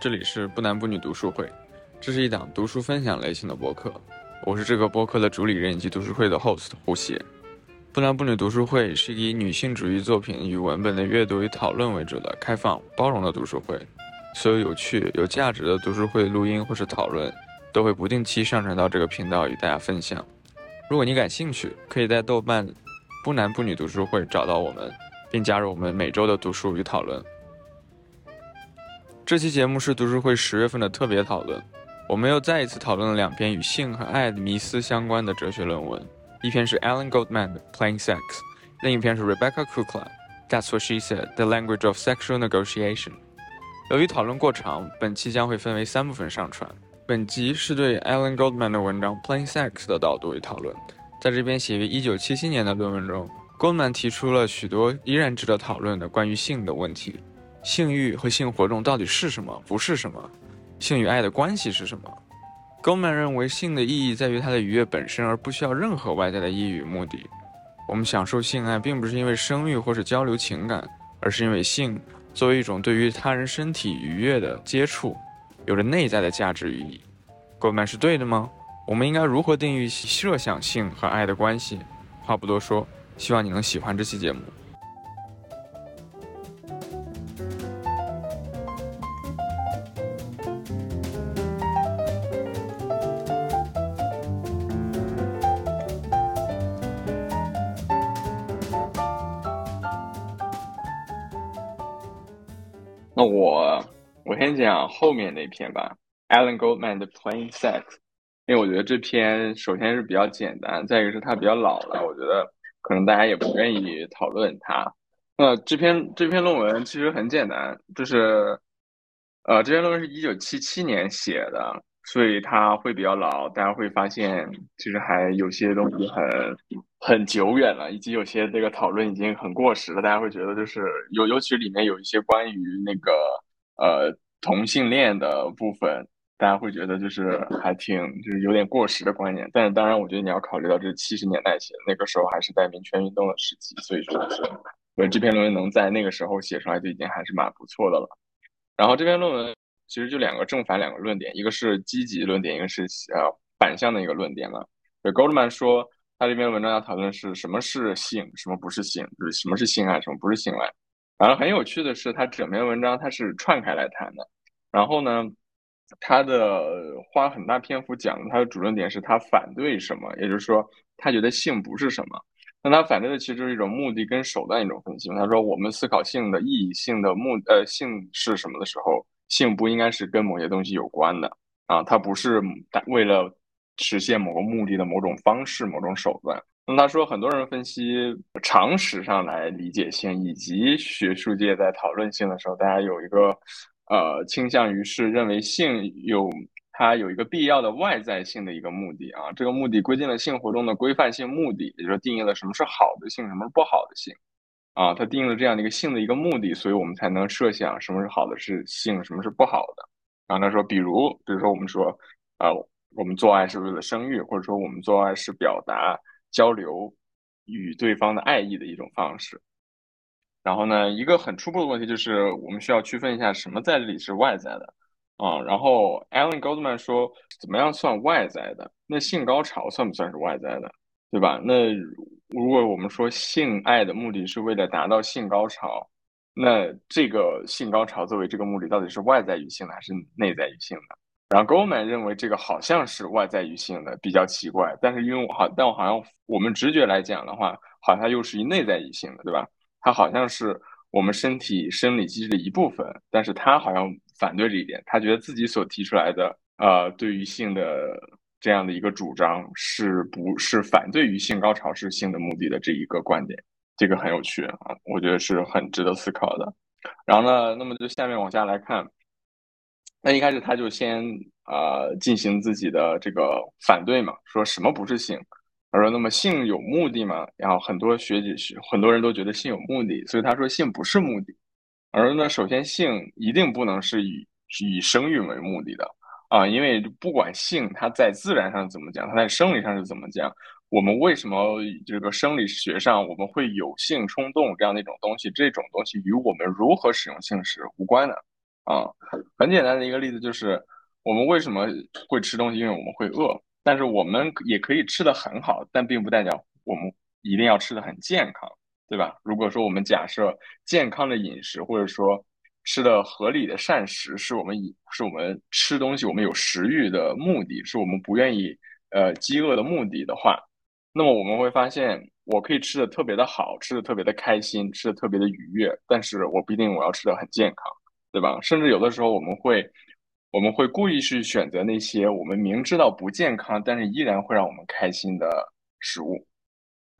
这里是不男不女读书会，这是一档读书分享类型的播客，我是这个播客的主理人以及读书会的 host 胡邪。不男不女读书会是以女性主义作品与文本的阅读与讨论为主的开放包容的读书会，所有有趣有价值的读书会录音或是讨论都会不定期上传到这个频道与大家分享。如果你感兴趣，可以在豆瓣不男不女读书会找到我们，并加入我们每周的读书与讨论。这期节目是读书会十月份的特别讨论，我们又再一次讨论了两篇与性和爱的迷思相关的哲学论文，一篇是 Alan Goldman 的 Playing Sex，另一篇是 Rebecca Kukla That's What She Said: The Language of Sexual Negotiation。由于讨论过长，本期将会分为三部分上传。本集是对 Alan Goldman 的文章 Playing Sex 的导读与讨论。在这篇写于1977年的论文中，Goldman 提出了许多依然值得讨论的关于性的问题。性欲和性活动到底是什么？不是什么？性与爱的关系是什么？Goldman 认为性的意义在于它的愉悦本身，而不需要任何外在的意义与目的。我们享受性爱，并不是因为生育或是交流情感，而是因为性作为一种对于他人身体愉悦的接触，有着内在的价值与意义。Goldman 是对的吗？我们应该如何定义设想性和爱的关系？话不多说，希望你能喜欢这期节目。那我我先讲后面那篇吧，Alan Goldman 的 Plain Sex，因为我觉得这篇首先是比较简单，再一个是它比较老了，我觉得可能大家也不愿意讨论它。那这篇这篇论文其实很简单，就是呃这篇论文是一九七七年写的，所以它会比较老，大家会发现其实还有些东西很很久远了，以及有些这个讨论已经很过时了。大家会觉得就是尤尤其里面有一些关于那个呃同性恋的部分，大家会觉得就是还挺就是有点过时的观念。但是当然，我觉得你要考虑到这是七十年代写，那个时候还是在民权运动的时期，所以说是，所以这篇论文能在那个时候写出来就已经还是蛮不错的了。然后这篇论文其实就两个正反两个论点，一个是积极论点，一个是呃反向的一个论点嘛。对，Goldman 说。他这篇文章要讨论是什么是性，什么不是性，就是什么是性爱，什么不是性爱。然后很有趣的是，他整篇文章他是串开来谈的。然后呢，他的花很大篇幅讲他的主论点是他反对什么，也就是说，他觉得性不是什么。那他反对的其实是一种目的跟手段一种分析。他说，我们思考性的意义、性的目呃性是什么的时候，性不应该是跟某些东西有关的啊，它不是为了。实现某个目的的某种方式、某种手段。那他说，很多人分析常识上来理解性，以及学术界在讨论性的时候，大家有一个呃倾向于是认为性有它有一个必要的外在性的一个目的啊。这个目的规定了性活动的规范性目的，也就是定义了什么是好的性，什么是不好的性啊。它定义了这样的一个性的一个目的，所以我们才能设想什么是好的是性，什么是不好的。然后他说，比如，比如说我们说啊。我们做爱是为了生育，或者说我们做爱是表达交流与对方的爱意的一种方式。然后呢，一个很初步的问题就是，我们需要区分一下什么在这里是外在的啊。然后 Alan Goldman 说，怎么样算外在的？那性高潮算不算是外在的？对吧？那如果我们说性爱的目的是为了达到性高潮，那这个性高潮作为这个目的，到底是外在于性的还是内在于性的？然后 Goldman 认为这个好像是外在于性的，比较奇怪。但是因为我好，但我好像我们直觉来讲的话，好像又是一内在于性的，对吧？它好像是我们身体生理机制的一部分。但是他好像反对这一点，他觉得自己所提出来的，呃，对于性的这样的一个主张，是不是反对于性高潮是性的目的的这一个观点？这个很有趣啊，我觉得是很值得思考的。然后呢，那么就下面往下来看。那一开始他就先呃进行自己的这个反对嘛，说什么不是性？他说那么性有目的吗？然后很多学姐学很多人都觉得性有目的，所以他说性不是目的。而呢，首先性一定不能是以以生育为目的的啊，因为不管性它在自然上怎么讲，它在生理上是怎么讲，我们为什么这个生理学上我们会有性冲动这样的一种东西？这种东西与我们如何使用性是无关的。啊。很很简单的一个例子就是，我们为什么会吃东西？因为我们会饿。但是我们也可以吃的很好，但并不代表我们一定要吃的很健康，对吧？如果说我们假设健康的饮食，或者说吃的合理的膳食，是我们以是我们吃东西我们有食欲的目的，是我们不愿意呃饥饿的目的的话，那么我们会发现，我可以吃的特别的好，吃的特别的开心，吃的特别的愉悦，但是我不一定我要吃的很健康，对吧？甚至有的时候我们会。我们会故意去选择那些我们明知道不健康，但是依然会让我们开心的食物，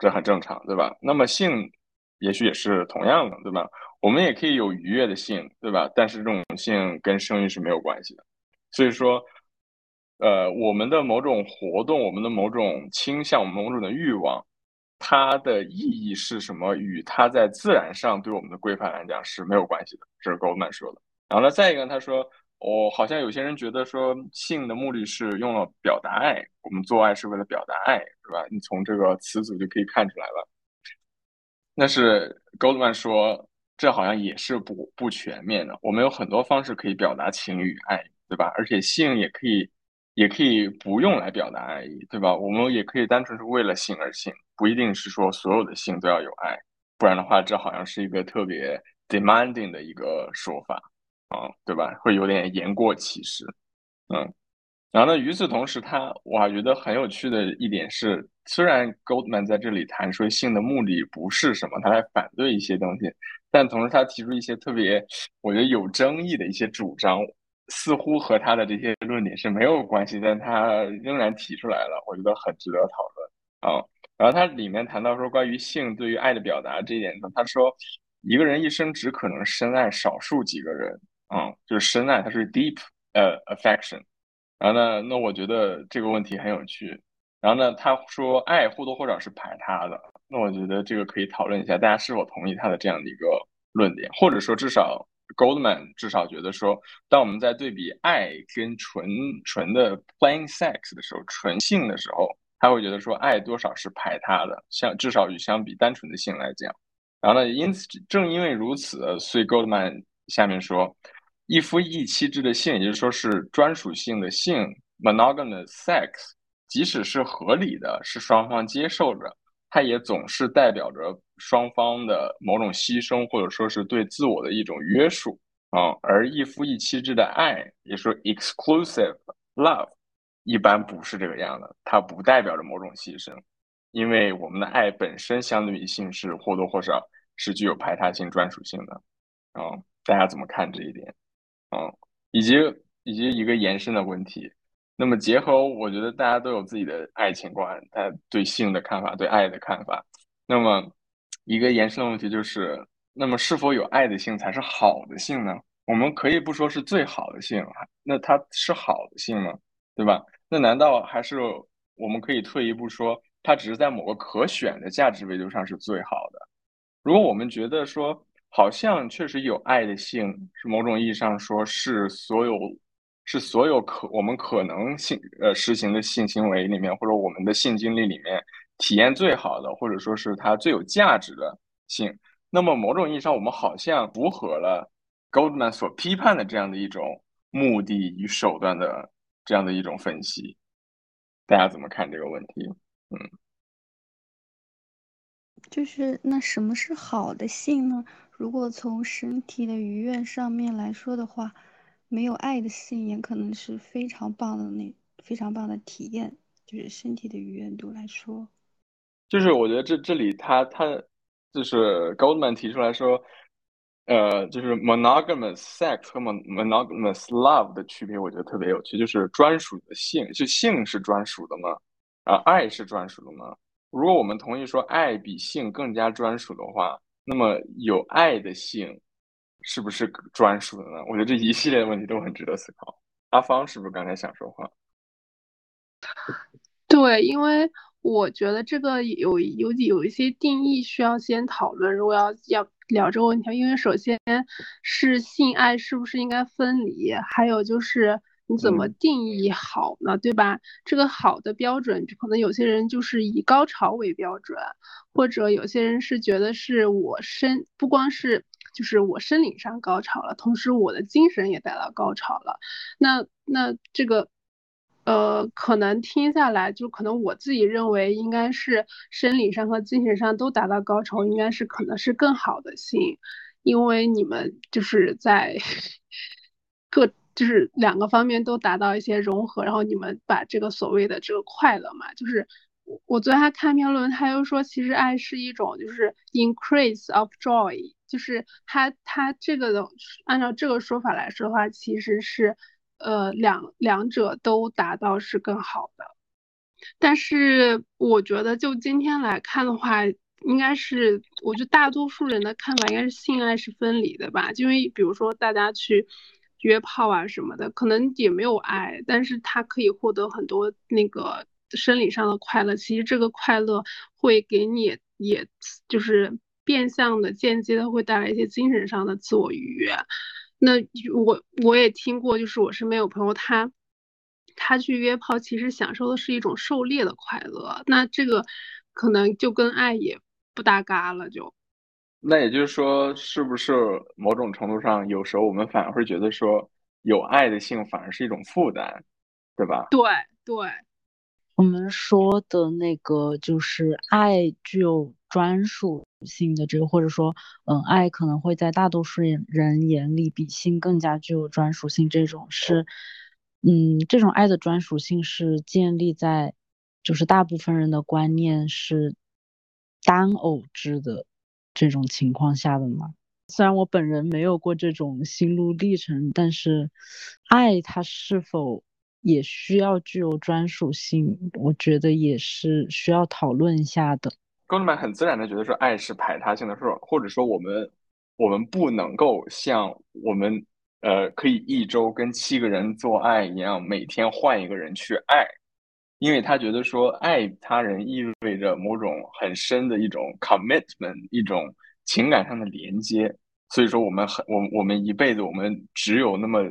这很正常，对吧？那么性，也许也是同样的，对吧？我们也可以有愉悦的性，对吧？但是这种性跟生育是没有关系的。所以说，呃，我们的某种活动，我们的某种倾向，某种的欲望，它的意义是什么？与它在自然上对我们的规范来讲是没有关系的。这是 Goldman 说的。然后呢，再一个，他说。我好像有些人觉得说性的目的是用了表达爱，我们做爱是为了表达爱，是吧？你从这个词组就可以看出来了。那是 Goldman 说，这好像也是不不全面的。我们有很多方式可以表达情与爱，对吧？而且性也可以，也可以不用来表达爱意，对吧？我们也可以单纯是为了性而性，不一定是说所有的性都要有爱，不然的话，这好像是一个特别 demanding 的一个说法。啊，对吧？会有点言过其实，嗯，然后呢？与此同时，他我还觉得很有趣的一点是，虽然 Goldman 在这里谈说性的目的不是什么，他在反对一些东西，但同时他提出一些特别我觉得有争议的一些主张，似乎和他的这些论点是没有关系，但他仍然提出来了，我觉得很值得讨论啊。然后他里面谈到说，关于性对于爱的表达这一点上，他说，一个人一生只可能深爱少数几个人。嗯，就是深爱，它是 deep 呃 affection。然后呢，那我觉得这个问题很有趣。然后呢，他说爱或多或少是排他的。那我觉得这个可以讨论一下，大家是否同意他的这样的一个论点，或者说至少 Goldman 至少觉得说，当我们在对比爱跟纯纯的 plain sex 的时候，纯性的时候，他会觉得说爱多少是排他的，相至少与相比单纯的性来讲。然后呢，因此正因为如此，所以 Goldman 下面说。一夫一妻制的性，也就是说是专属性的性 （monogamous sex），即使是合理的，是双方接受着，它也总是代表着双方的某种牺牲，或者说是对自我的一种约束啊。而一夫一妻制的爱，也说 exclusive love，一般不是这个样的，它不代表着某种牺牲，因为我们的爱本身相对于性是或多或少是具有排他性、专属性的嗯。大家怎么看这一点？嗯，以及以及一个延伸的问题，那么结合我觉得大家都有自己的爱情观，他对性的看法，对爱的看法。那么一个延伸的问题就是，那么是否有爱的性才是好的性呢？我们可以不说是最好的性，那它是好的性吗？对吧？那难道还是我们可以退一步说，它只是在某个可选的价值维度上是最好的？如果我们觉得说，好像确实有爱的性，是某种意义上说是所有，是所有可我们可能性呃实行的性行为里面，或者我们的性经历里面体验最好的，或者说是它最有价值的性。那么某种意义上，我们好像符合了 Goldman 所批判的这样的一种目的与手段的这样的一种分析。大家怎么看这个问题？嗯，就是那什么是好的性呢？如果从身体的愉悦上面来说的话，没有爱的性也可能是非常棒的那非常棒的体验，就是身体的愉悦度来说，就是我觉得这这里他他就是 Goldman 提出来说，呃，就是 monogamous sex 和 monogamous love 的区别，我觉得特别有趣，就是专属的性，就性是专属的吗？啊，爱是专属的吗？如果我们同意说爱比性更加专属的话。那么有爱的性是不是专属的呢？我觉得这一系列问题都很值得思考。阿芳是不是刚才想说话？对，因为我觉得这个有有有一些定义需要先讨论。如果要要聊这个问题，因为首先是性爱是不是应该分离，还有就是。你怎么定义好呢？对吧？这个好的标准，可能有些人就是以高潮为标准，或者有些人是觉得是我身不光是，就是我生理上高潮了，同时我的精神也达到高潮了。那那这个，呃，可能听下来就可能我自己认为应该是生理上和精神上都达到高潮，应该是可能是更好的性，因为你们就是在各就是两个方面都达到一些融合，然后你们把这个所谓的这个快乐嘛，就是。我我昨天还看篇论，他又说，其实爱是一种就是 increase of joy，就是他他这个的按照这个说法来说的话，其实是呃两两者都达到是更好的。但是我觉得就今天来看的话，应该是我觉得大多数人的看法应该是性爱是分离的吧，因为比如说大家去约炮啊什么的，可能也没有爱，但是他可以获得很多那个。生理上的快乐，其实这个快乐会给你，也就是变相的、间接的会带来一些精神上的自我愉悦。那我我也听过，就是我身边有朋友，他他去约炮，其实享受的是一种狩猎的快乐。那这个可能就跟爱也不搭嘎了，就。那也就是说，是不是某种程度上，有时候我们反而会觉得说，有爱的性反而是一种负担，对吧？对对。我们说的那个就是爱具有专属性的这个，或者说，嗯，爱可能会在大多数人眼里比性更加具有专属性。这种是，嗯，这种爱的专属性是建立在，就是大部分人的观念是单偶制的这种情况下的吗？虽然我本人没有过这种心路历程，但是，爱它是否？也需要具有专属性，我觉得也是需要讨论一下的。哥德曼很自然的觉得说，爱是排他性的，说或者说我们我们不能够像我们呃可以一周跟七个人做爱一样，每天换一个人去爱，因为他觉得说爱他人意味着某种很深的一种 commitment，一种情感上的连接，所以说我们很我我们一辈子我们只有那么。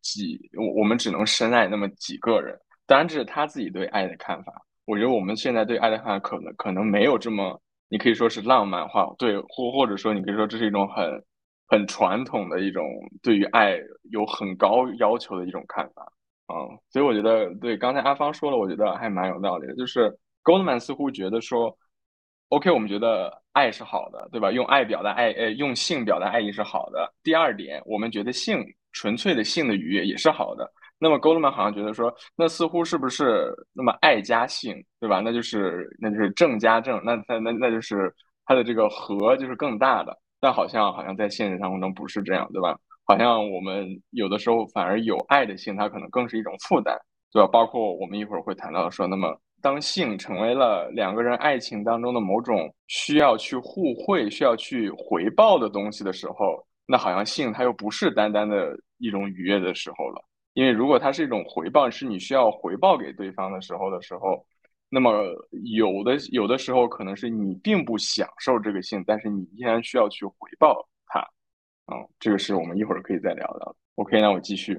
几我我们只能深爱那么几个人，当然这是他自己对爱的看法。我觉得我们现在对爱的看可能可能没有这么，你可以说是浪漫化，对，或或者说你可以说这是一种很很传统的一种对于爱有很高要求的一种看法啊。所以我觉得对刚才阿芳说了，我觉得还蛮有道理的。就是 Goldman 似乎觉得说，OK，我们觉得爱是好的，对吧？用爱表达爱，呃，用性表达爱意是好的。第二点，我们觉得性。纯粹的性的愉悦也是好的。那么勾勒曼好像觉得说，那似乎是不是那么爱加性，对吧？那就是那就是正加正，那那那那就是它的这个和就是更大的。但好像好像在现实当中不是这样，对吧？好像我们有的时候反而有爱的性，它可能更是一种负担，对吧？包括我们一会儿会谈到说，那么当性成为了两个人爱情当中的某种需要去互惠、需要去回报的东西的时候。那好像性它又不是单单的一种愉悦的时候了，因为如果它是一种回报，是你需要回报给对方的时候的时候，那么有的有的时候可能是你并不享受这个性，但是你依然需要去回报它，嗯，这个是我们一会儿可以再聊的。OK，那我继续。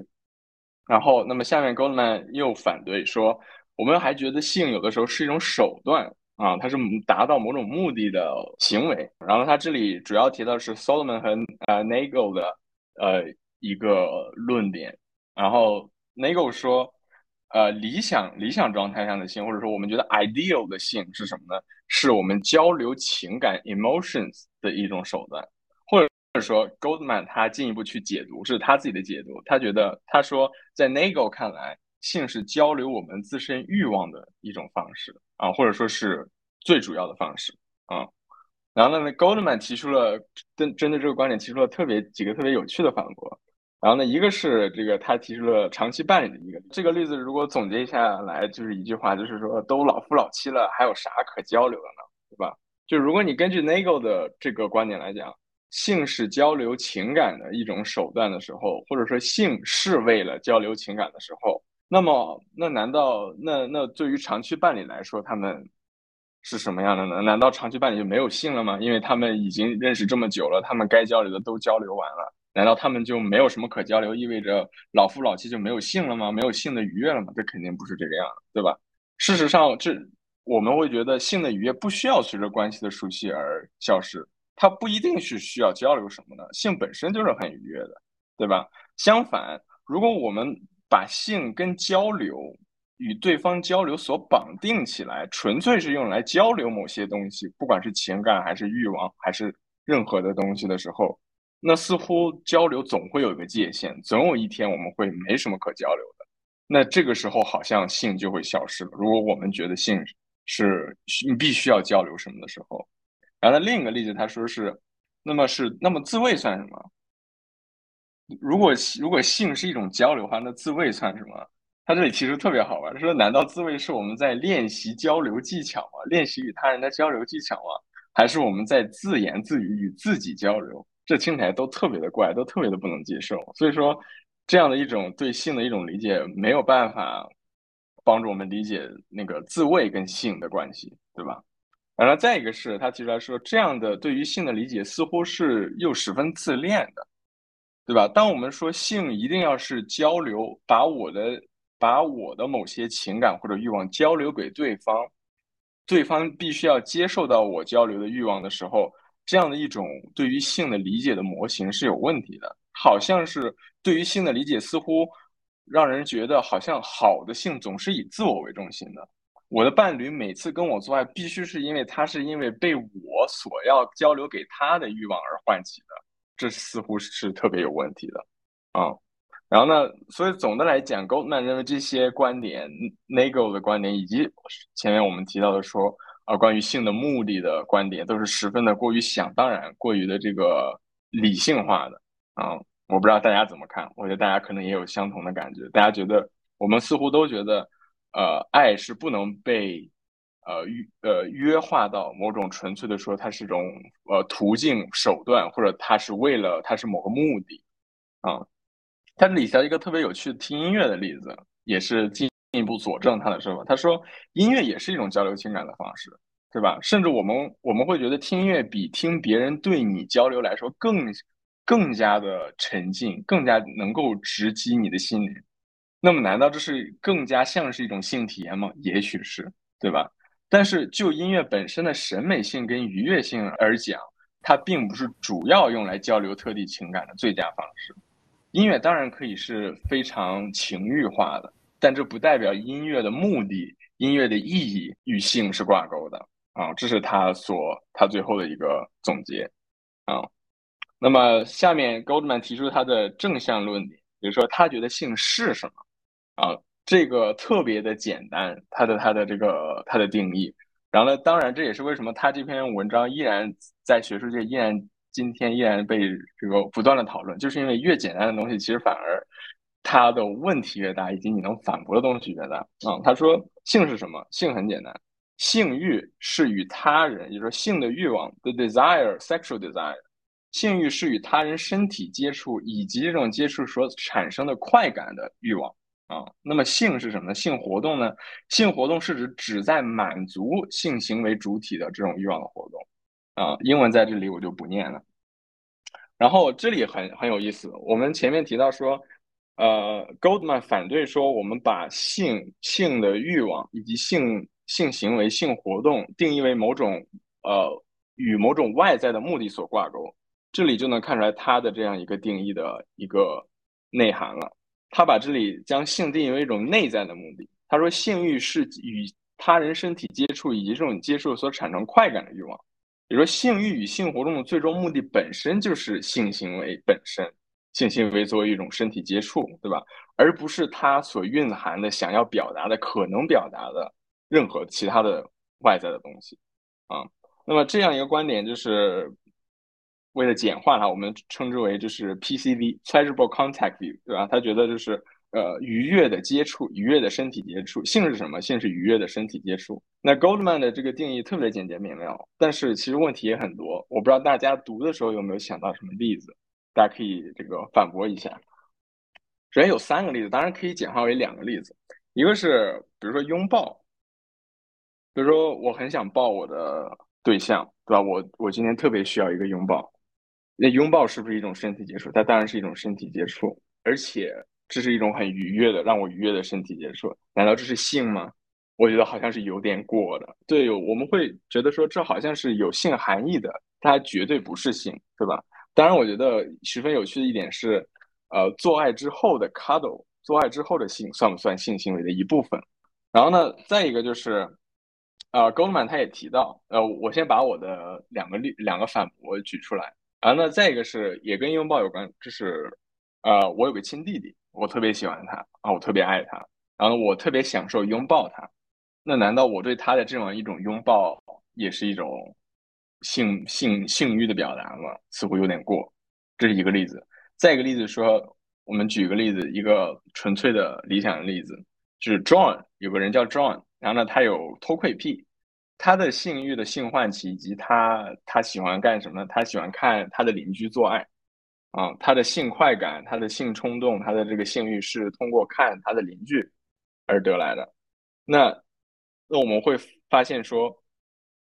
然后，那么下面 Goldman 又反对说，我们还觉得性有的时候是一种手段。啊，它是达到某种目的的行为。然后他这里主要提到是 Solomon 和呃 Nagel 的呃一个论点。然后 Nagel 说，呃，理想理想状态上的性，或者说我们觉得 ideal 的性是什么呢？是我们交流情感 emotions 的一种手段。或者或者说 Goldman 他进一步去解读，是他自己的解读。他觉得他说，在 Nagel 看来，性是交流我们自身欲望的一种方式。啊，或者说是最主要的方式啊。然后呢，Goldman 提出了针针对这个观点提出了特别几个特别有趣的反驳。然后呢，一个是这个他提出了长期伴侣的一个这个例子，如果总结一下来就是一句话，就是说都老夫老妻了，还有啥可交流的呢？对吧？就如果你根据 Nagel 的这个观点来讲，性是交流情感的一种手段的时候，或者说性是为了交流情感的时候。那么，那难道那那对于长期伴侣来说，他们是什么样的呢？难道长期伴侣就没有性了吗？因为他们已经认识这么久了，他们该交流的都交流完了，难道他们就没有什么可交流，意味着老夫老妻就没有性了吗？没有性的愉悦了吗？这肯定不是这个样，对吧？事实上，这我们会觉得性的愉悦不需要随着关系的熟悉而消失，它不一定是需要交流什么的，性本身就是很愉悦的，对吧？相反，如果我们把性跟交流与对方交流所绑定起来，纯粹是用来交流某些东西，不管是情感还是欲望还是任何的东西的时候，那似乎交流总会有一个界限，总有一天我们会没什么可交流的。那这个时候好像性就会消失了。如果我们觉得性是你必须要交流什么的时候，然后另一个例子他说是，那么是那么自慰算什么？如果如果性是一种交流的话，那自慰算什么？他这里其实特别好玩，他说难道自慰是我们在练习交流技巧吗？练习与他人的交流技巧吗？还是我们在自言自语与自己交流？这听起来都特别的怪，都特别的不能接受。所以说。这样的一种对性的一种理解，没有办法帮助我们理解那个自慰跟性的关系，对吧？然后再一个是他提出来说，这样的对于性的理解似乎是又十分自恋的，对吧？当我们说性一定要是交流，把我的把我的某些情感或者欲望交流给对方，对方必须要接受到我交流的欲望的时候，这样的一种对于性的理解的模型是有问题的。好像是对于性的理解，似乎让人觉得好像好的性总是以自我为中心的。我的伴侣每次跟我做爱，必须是因为他是因为被我所要交流给他的欲望而唤起的，这似乎是特别有问题的啊。然后呢，所以总的来讲，Goldman 认为这些观点，Nagel 的观点，以及前面我们提到的说啊，关于性的目的的观点，都是十分的过于想当然，过于的这个理性化的啊。我不知道大家怎么看，我觉得大家可能也有相同的感觉。大家觉得我们似乎都觉得，呃，爱是不能被，呃约呃约化到某种纯粹的说，它是一种呃途径手段，或者它是为了它是某个目的啊。他理下一个特别有趣听音乐的例子，也是近进一步佐证他的说法。他说，音乐也是一种交流情感的方式，对吧？甚至我们我们会觉得听音乐比听别人对你交流来说更。更加的沉静，更加能够直击你的心灵。那么，难道这是更加像是一种性体验吗？也许是，对吧？但是就音乐本身的审美性跟愉悦性而讲，它并不是主要用来交流特定情感的最佳方式。音乐当然可以是非常情欲化的，但这不代表音乐的目的、音乐的意义与性是挂钩的啊！这是他所他最后的一个总结啊。那么下面 Goldman 提出他的正向论点，比如说他觉得性是什么啊？这个特别的简单，他的他的这个他的定义。然后呢，当然这也是为什么他这篇文章依然在学术界依然今天依然被这个不断的讨论，就是因为越简单的东西，其实反而它的问题越大，以及你能反驳的东西越大啊。他说性是什么？性很简单，性欲是与他人，也就是说性的欲望，the desire，sexual desire。性欲是与他人身体接触以及这种接触所产生的快感的欲望啊。那么性是什么呢？性活动呢？性活动是指只在满足性行为主体的这种欲望的活动啊。英文在这里我就不念了。然后这里很很有意思，我们前面提到说，呃，Goldman 反对说我们把性性的欲望以及性性行为性活动定义为某种呃与某种外在的目的所挂钩。这里就能看出来他的这样一个定义的一个内涵了。他把这里将性定义为一种内在的目的。他说，性欲是与他人身体接触以及这种接触所产生快感的欲望。比如说，性欲与性活动的最终目的本身就是性行为本身，性行为作为一种身体接触，对吧？而不是它所蕴含的想要表达的、可能表达的任何其他的外在的东西啊。那么这样一个观点就是。为了简化它，我们称之为就是 PCV（Pleasurable Contact View），对吧？他觉得就是呃愉悦的接触，愉悦的身体接触。性是什么？性是愉悦的身体接触。那 Goldman 的这个定义特别简洁明了，但是其实问题也很多。我不知道大家读的时候有没有想到什么例子，大家可以这个反驳一下。首先有三个例子，当然可以简化为两个例子。一个是比如说拥抱，比如说我很想抱我的对象，对吧？我我今天特别需要一个拥抱。那拥抱是不是一种身体接触？它当然是一种身体接触，而且这是一种很愉悦的、让我愉悦的身体接触。难道这是性吗？我觉得好像是有点过的。对，我们会觉得说这好像是有性含义的它绝对不是性，对吧？当然，我觉得十分有趣的一点是，呃，做爱之后的 cuddle，做爱之后的性算不算性行为的一部分？然后呢，再一个就是，呃，Goldman 他也提到，呃，我先把我的两个例两个反驳举出来。然后呢，再一个是也跟拥抱有关，就是，呃，我有个亲弟弟，我特别喜欢他啊，我特别爱他，然后我特别享受拥抱他。那难道我对他的这样一种拥抱也是一种性性性欲的表达嘛？似乎有点过。这是一个例子。再一个例子说，我们举个例子，一个纯粹的理想的例子，就是 John 有个人叫 John，然后呢，他有偷窥癖，他的性欲的性唤起以及他他喜欢干什么呢？他喜欢看他的邻居做爱啊，他的性快感、他的性冲动、他的这个性欲是通过看他的邻居而得来的。那那我们会发现说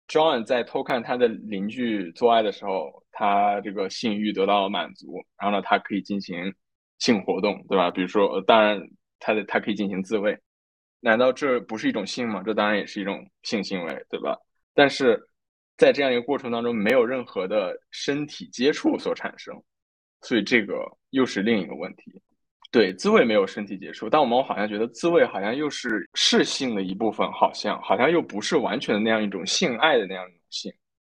，John 在偷看他的邻居做爱的时候，他这个性欲得到了满足，然后呢，他可以进行性活动，对吧？比如说，当然，他的他可以进行自慰，难道这不是一种性吗？这当然也是一种性行为，对吧？但是在这样一个过程当中，没有任何的身体接触所产生，所以这个又是另一个问题。对，自慰没有身体接触，但我们好像觉得自慰好像又是是性的一部分，好像好像又不是完全的那样一种性爱的那样一种性，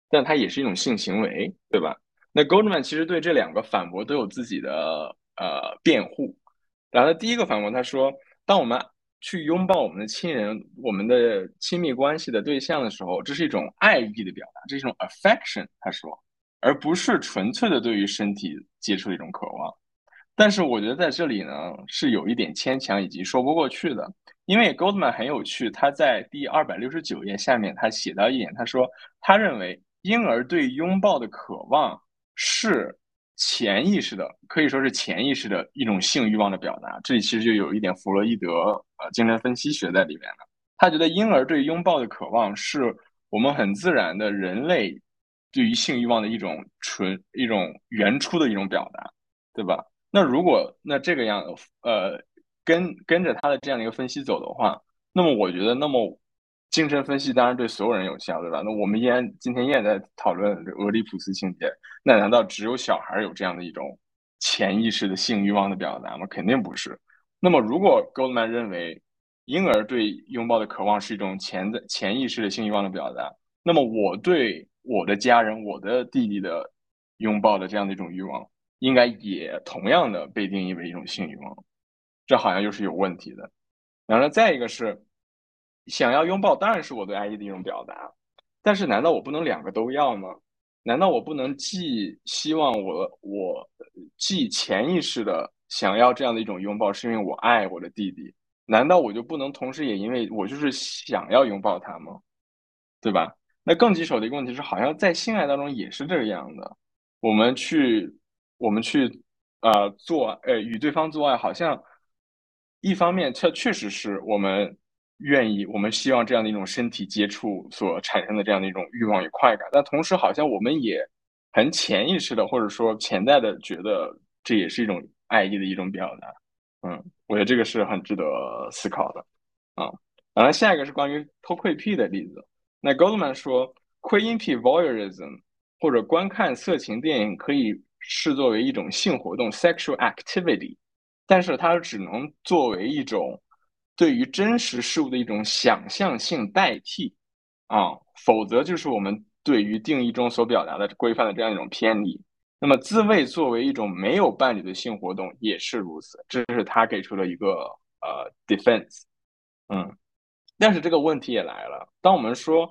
但它也是一种性行为，对吧？那 Goldman 其实对这两个反驳都有自己的呃辩护。然后第一个反驳他说，当我们去拥抱我们的亲人、我们的亲密关系的对象的时候，这是一种爱意的表达，这是一种 affection，他说，而不是纯粹的对于身体接触的一种渴望。但是我觉得在这里呢是有一点牵强以及说不过去的，因为 Goldman 很有趣，他在第二百六十九页下面他写到一点，他说他认为婴儿对拥抱的渴望是潜意识的，可以说是潜意识的一种性欲望的表达。这里其实就有一点弗洛伊德呃精神分析学在里面了。他觉得婴儿对拥抱的渴望是我们很自然的人类对于性欲望的一种纯一种原初的一种表达，对吧？那如果那这个样，呃，跟跟着他的这样的一个分析走的话，那么我觉得，那么精神分析当然对所有人有效，对吧？那我们依然今天依然在讨论俄狄浦斯情节，那难道只有小孩有这样的一种潜意识的性欲望的表达吗？肯定不是。那么如果 Goldman 认为婴儿对拥抱的渴望是一种潜在潜意识的性欲望的表达，那么我对我的家人、我的弟弟的拥抱的这样的一种欲望。应该也同样的被定义为一种性欲望，这好像又是有问题的。然后再一个是，想要拥抱当然是我对爱意的一种表达，但是难道我不能两个都要吗？难道我不能既希望我我既潜意识的想要这样的一种拥抱，是因为我爱我的弟弟？难道我就不能同时也因为我就是想要拥抱他吗？对吧？那更棘手的一个问题是，好像在性爱当中也是这个样的，我们去。我们去，呃，做，呃，与对方做爱，好像一方面，它确实是我们愿意，我们希望这样的一种身体接触所产生的这样的一种欲望与快感，但同时，好像我们也很潜意识的，或者说潜在的觉得这也是一种爱意的一种表达。嗯，我觉得这个是很值得思考的。啊，然后下一个是关于偷窥癖的例子。那 Goldman 说窥阴癖 voyeurism 或者观看色情电影可以。视作为一种性活动 （sexual activity），但是它只能作为一种对于真实事物的一种想象性代替啊，否则就是我们对于定义中所表达的规范的这样一种偏离。那么自慰作为一种没有伴侣的性活动也是如此，这是他给出了一个呃 defense。嗯，但是这个问题也来了，当我们说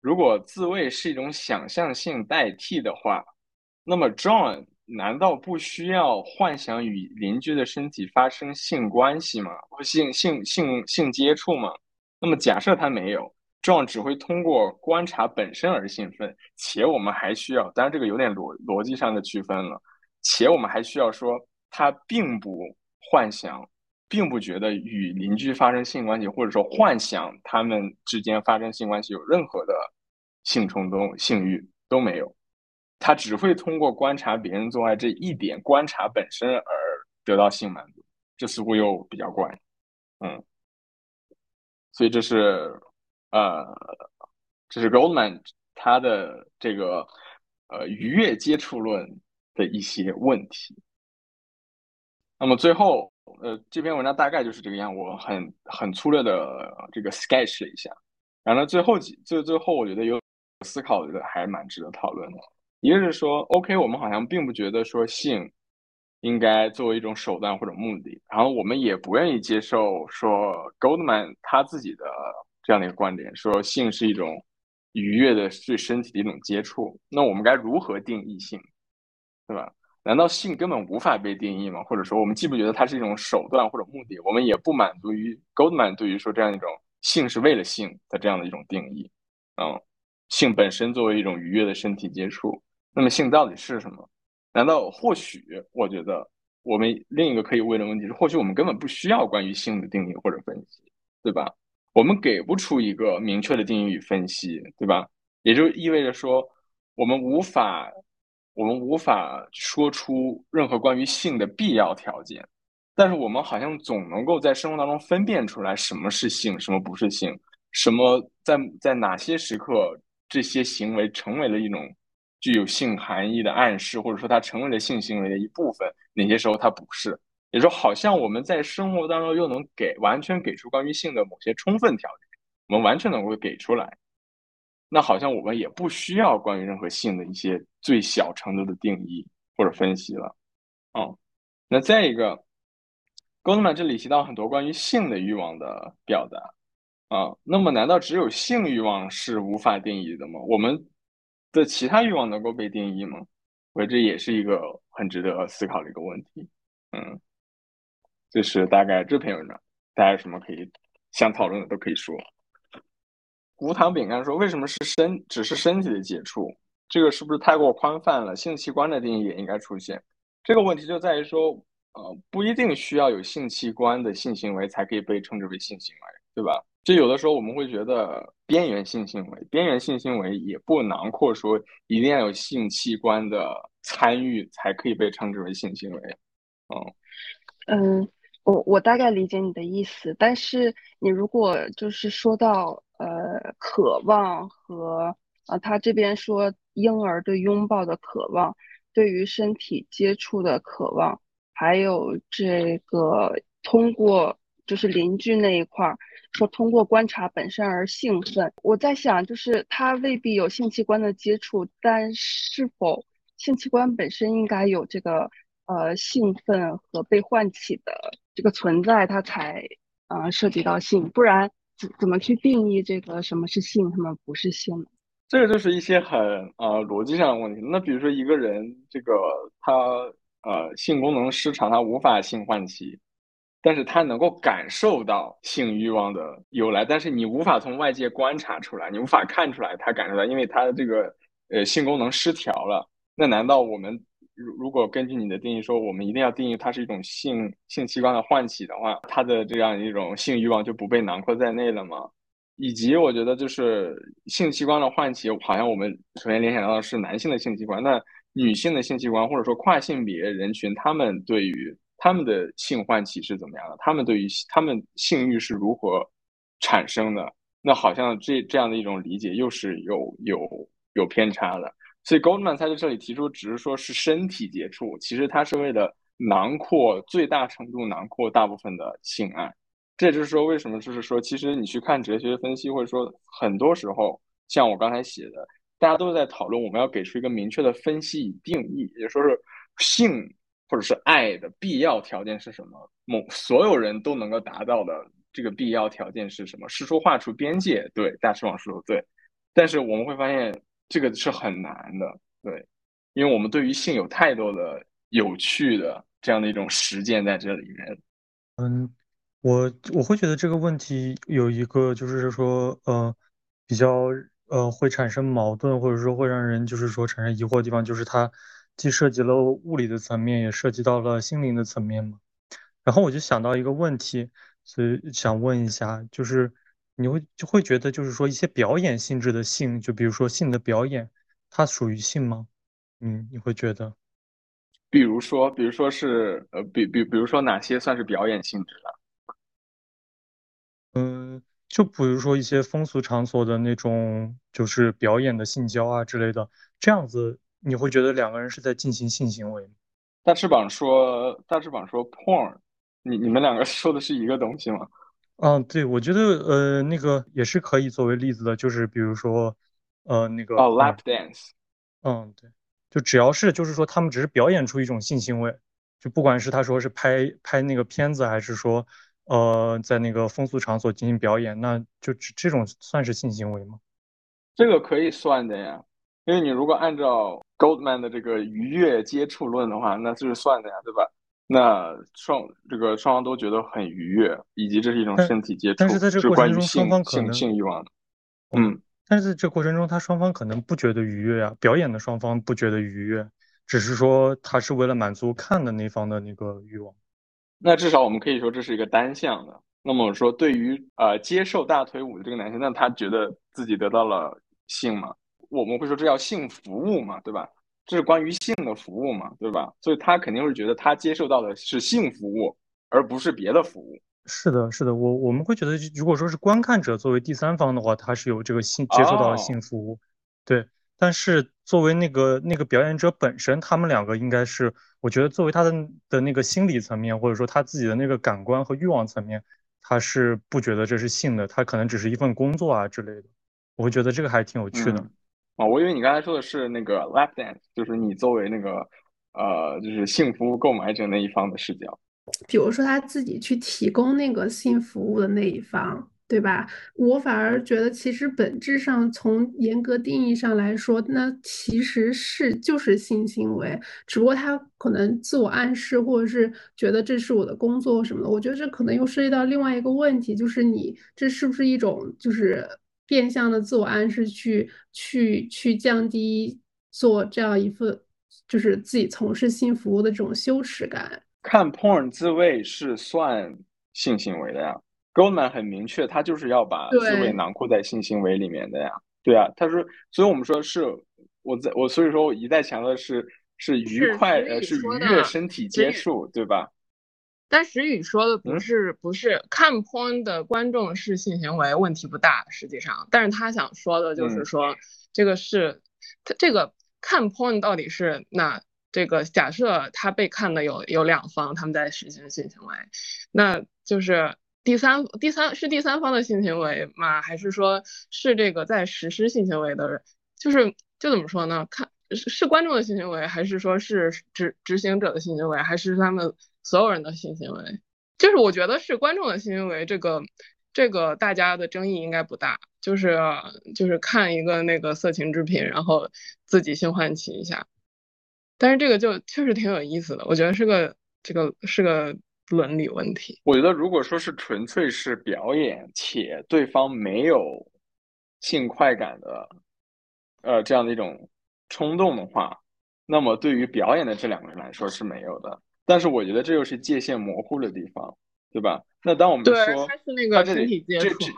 如果自慰是一种想象性代替的话，那么 John。难道不需要幻想与邻居的身体发生性关系吗？或性性性性接触吗？那么假设他没有，这样只会通过观察本身而兴奋，且我们还需要，当然这个有点逻逻辑上的区分了，且我们还需要说他并不幻想，并不觉得与邻居发生性关系，或者说幻想他们之间发生性关系有任何的性冲动、性欲都没有。他只会通过观察别人做爱这一点观察本身而得到性满足，这似乎又比较怪，嗯，所以这是呃，这是 Goldman 他的这个呃愉悦接触论的一些问题。那么最后，呃，这篇文章大概就是这个样，我很很粗略的这个 sketch 了一下。然后最后几最最后，我觉得有思考，我觉得还蛮值得讨论的。一个是说，OK，我们好像并不觉得说性应该作为一种手段或者目的，然后我们也不愿意接受说 Goldman 他自己的这样的一个观点，说性是一种愉悦的对身体的一种接触。那我们该如何定义性，对吧？难道性根本无法被定义吗？或者说，我们既不觉得它是一种手段或者目的，我们也不满足于 Goldman 对于说这样一种性是为了性的这样的一种定义？嗯，性本身作为一种愉悦的身体接触。那么性到底是什么？难道或许我觉得我们另一个可以问的问题是，或许我们根本不需要关于性的定义或者分析，对吧？我们给不出一个明确的定义与分析，对吧？也就意味着说，我们无法，我们无法说出任何关于性的必要条件，但是我们好像总能够在生活当中分辨出来什么是性，什么不是性，什么在在哪些时刻这些行为成为了一种。具有性含义的暗示，或者说它成为了性行为的一部分，哪些时候它不是？也说好像我们在生活当中又能给完全给出关于性的某些充分条件，我们完全能够给出来。那好像我们也不需要关于任何性的一些最小程度的定义或者分析了。哦，那再一个，Goldman 这里提到很多关于性的欲望的表达啊，那么难道只有性欲望是无法定义的吗？我们？的其他欲望能够被定义吗？我觉得这也是一个很值得思考的一个问题。嗯，这是大概这篇文章，大家有什么可以想讨论的都可以说。无糖饼干说：“为什么是身只是身体的接触？这个是不是太过宽泛了？性器官的定义也应该出现。这个问题就在于说，呃，不一定需要有性器官的性行为才可以被称之为性行为，对吧？”就有的时候我们会觉得边缘性行为，边缘性行为也不囊括说一定要有性器官的参与才可以被称之为性行为。嗯嗯，我我大概理解你的意思，但是你如果就是说到呃渴望和啊他这边说婴儿对拥抱的渴望，对于身体接触的渴望，还有这个通过。就是邻居那一块儿说，通过观察本身而兴奋。我在想，就是他未必有性器官的接触，但是否性器官本身应该有这个呃兴奋和被唤起的这个存在，它才呃涉及到性。不然怎怎么去定义这个什么是性，什么不是性呢？这个就是一些很呃逻辑上的问题。那比如说一个人，这个他呃性功能失常，他无法性唤起。但是他能够感受到性欲望的由来，但是你无法从外界观察出来，你无法看出来他感受到，因为他的这个呃性功能失调了。那难道我们如如果根据你的定义说，我们一定要定义它是一种性性器官的唤起的话，它的这样一种性欲望就不被囊括在内了吗？以及我觉得就是性器官的唤起，好像我们首先联想到的是男性的性器官，那女性的性器官或者说跨性别人群，他们对于他们的性唤起是怎么样的？他们对于他们性欲是如何产生的？那好像这这样的一种理解又是有有有偏差的。所以 Goldman 他在这里提出，只是说是身体接触，其实他是为了囊括最大程度囊括大部分的性爱。这就是说，为什么就是说，其实你去看哲学分析，或者说很多时候，像我刚才写的，大家都在讨论，我们要给出一个明确的分析与定义，也说是性。或者是爱的必要条件是什么？某所有人都能够达到的这个必要条件是什么？是说画出边界，对，大师网说对。但是我们会发现这个是很难的，对，因为我们对于性有太多的有趣的这样的一种实践在这里面。嗯，我我会觉得这个问题有一个就是说，呃，比较呃会产生矛盾，或者说会让人就是说产生疑惑的地方，就是它。既涉及了物理的层面，也涉及到了心灵的层面嘛。然后我就想到一个问题，所以想问一下，就是你会就会觉得，就是说一些表演性质的性，就比如说性的表演，它属于性吗？嗯，你会觉得？比如说，比如说是呃，比比比如说哪些算是表演性质的？嗯，就比如说一些风俗场所的那种，就是表演的性交啊之类的，这样子。你会觉得两个人是在进行性行为吗？大翅膀说，大翅膀说 porn，你你们两个 说的是一个东西吗？嗯，对，我觉得呃，那个也是可以作为例子的，就是比如说，呃，那个哦嗯，lap dance，嗯，对，就只要是就是说他们只是表演出一种性行为，就不管是他说是拍拍那个片子，还是说呃在那个风俗场所进行表演，那就这这种算是性行为吗？这个可以算的呀，因为你如果按照 Goldman 的这个愉悦接触论的话，那是算的呀，对吧？那双这个双方都觉得很愉悦，以及这是一种身体接触，但是在这个过程中，双方可能性欲望的。嗯嗯，但是在这过程中，他双方可能不觉得愉悦啊，表演的双方不觉得愉悦，只是说他是为了满足看的那方的那个欲望。那至少我们可以说这是一个单向的。那么我说，对于呃接受大腿舞的这个男性，那他觉得自己得到了性嘛？我们会说这叫性服务嘛，对吧？这是关于性的服务嘛，对吧？所以他肯定会觉得他接受到的是性服务，而不是别的服务。是的，是的，我我们会觉得，如果说是观看者作为第三方的话，他是有这个性接受到了性哦，服务，对。但是作为那个那个表演者本身，他们两个应该是，我觉得作为他的的那个心理层面，或者说他自己的那个感官和欲望层面，他是不觉得这是性的，他可能只是一份工作啊之类的。我会觉得这个还挺有趣的。嗯，啊，我以为你刚才说的是那个 lap dance，就是你作为那个呃，就是性服务购买者那一方的视角。比如说他自己去提供那个性服务的那一方，对吧？我反而觉得，其实本质上从严格定义上来说，那其实是就是性行为，只不过他可能自我暗示，或者是觉得这是我的工作什么的。我觉得这可能又涉及到另外一个问题，就是你这是不是一种就是变相的自我暗示去，去去降低做这样一份就是自己从事性服务的这种羞耻感。看 porn 自慰是算性行为的呀。Goldman 很明确，他就是要把自慰，囊括在性行为里面的呀。对啊，他说，所以我们说是我在我所以说我一再强调的是是愉快呃是愉悦，身体，接触，对吧？但石宇说的不嗯，是不是看 porn 的观众是性行为问题不大，实际上，但是他想说的就是嗯，说这个是他这个看 porn 到底是那这个假设他被看的有有两方他们在实行性行为，那就是第三第三是第三方的性行为吗？还是说是这个在实施性行为的人？就是就怎么说呢？看是是观众的性行为，还是说是执执行者的性行为，还是他们所有人的性行为？就是我觉得是观众的性行为，这个这个大家的争议应该不大，就是就是看一个那个色情制品，然后自己性唤起一下。但是这个就确实挺有意思的，我觉得是个这个是个伦理问题。我觉得如果说是纯粹是表演，且对方没有性快感的呃这样的一种冲动的话，那么对于表演的这两个人来说是没有的。但是我觉得这又是界限模糊的地方，对吧？那当我们对，说他是那他这里个身体接这这触。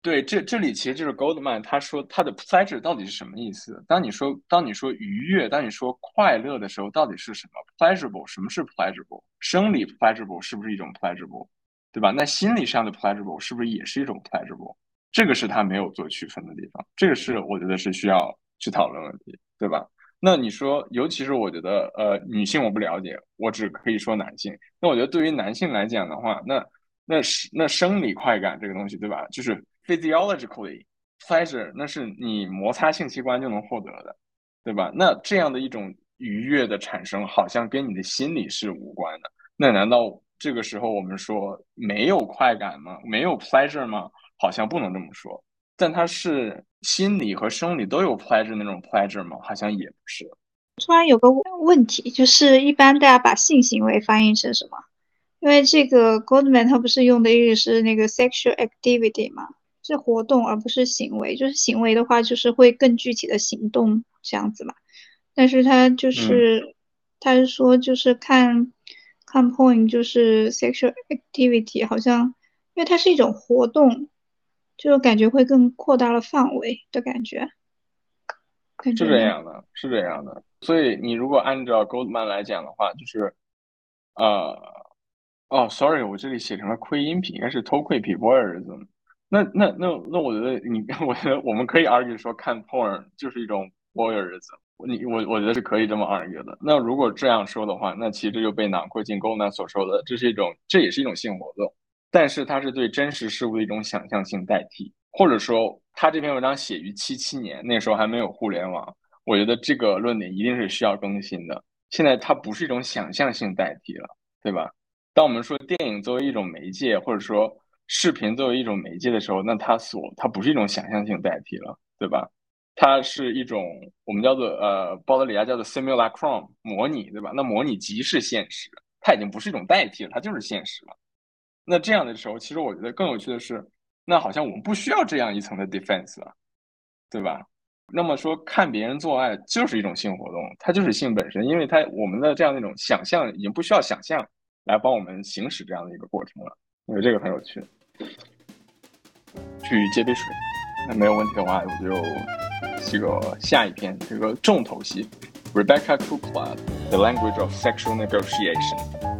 对，这这里其实就是 Goldman 他说他的 pleasure 到底是什么意思？当你说当你说愉悦，当你说快乐的时候，到底是什么 pleasurable？什么是 pleasurable？生理 pleasurable 是不是一种 pleasurable？对吧？那心理上的 pleasurable 是不是也是一种 pleasurable？这个是他没有做区分的地方，这个是我觉得是需要去讨论问题，对吧？那你说，尤其是我觉得，呃，女性我不了解，我只可以说男性。那我觉得对于男性来讲的话，那那是那生理快感这个东西，对吧？就是 physiologically pleasure，那是你摩擦性器官就能获得的，对吧？那这样的一种愉悦的产生，好像跟你的心理是无关的。那难道这个时候我们说没有快感吗？没有 pleasure 吗？好像不能这么说。但他是心理和生理都有 pleasure 那种 pleasure 吗？好像也不是。突然有个问题，就是一般大家把性行为翻译成什么？因为这个 Goldman 他不是用的一个是那个 sexual activity 嘛，是活动而不是行为。就是行为的话，就是会更具体的行动这样子嘛。但是他就嗯是他是说就是看看 point 就是 sexual activity，好像因为它是一种活动，就感觉会更扩大了范围的感觉。感是？这样的，是这样的。所以你如果按照 Goldman 来讲的话，就是，呃，哦，sorry，我这里写成了窥音癖，应该是偷窥癖 voyeurism。那那那那，我觉得你，我觉得我们可以 argue 说看 porn 就是一种 voyeurism。你我我觉得是可以这么 argue 的。那如果这样说的话，那其实就被囊括进 Goldman 所说的，这是一种，这也是一种性活动，但是它是对真实事物的一种想象性代替，或者说他这篇文章写于七七年，那时候还没有互联网，我觉得这个论点一定是需要更新的。现在它不是一种想象性代替了，对吧？当我们说电影作为一种媒介，或者说视频作为一种媒介的时候，那它所它不是一种想象性代替了，对吧？它是一种我们叫做呃，鲍德里亚叫做 simulacrum 模拟，对吧？那模拟即是现实，它已经不是一种代替了，它就是现实了。那这样的时候，其实我觉得更有趣的是，那好像我们不需要这样一层的 defense 了，对吧？那么说看别人做爱就是一种性活动，它就是性本身，因为它我们的这样的一种想象已经不需要想象来帮我们行使这样的一个过程了。我觉得这个很有趣。去接杯水，那没有问题的话，我就这个下一篇这个重头戏，Rebecca Kukla，The Language of Sexual Negotiation。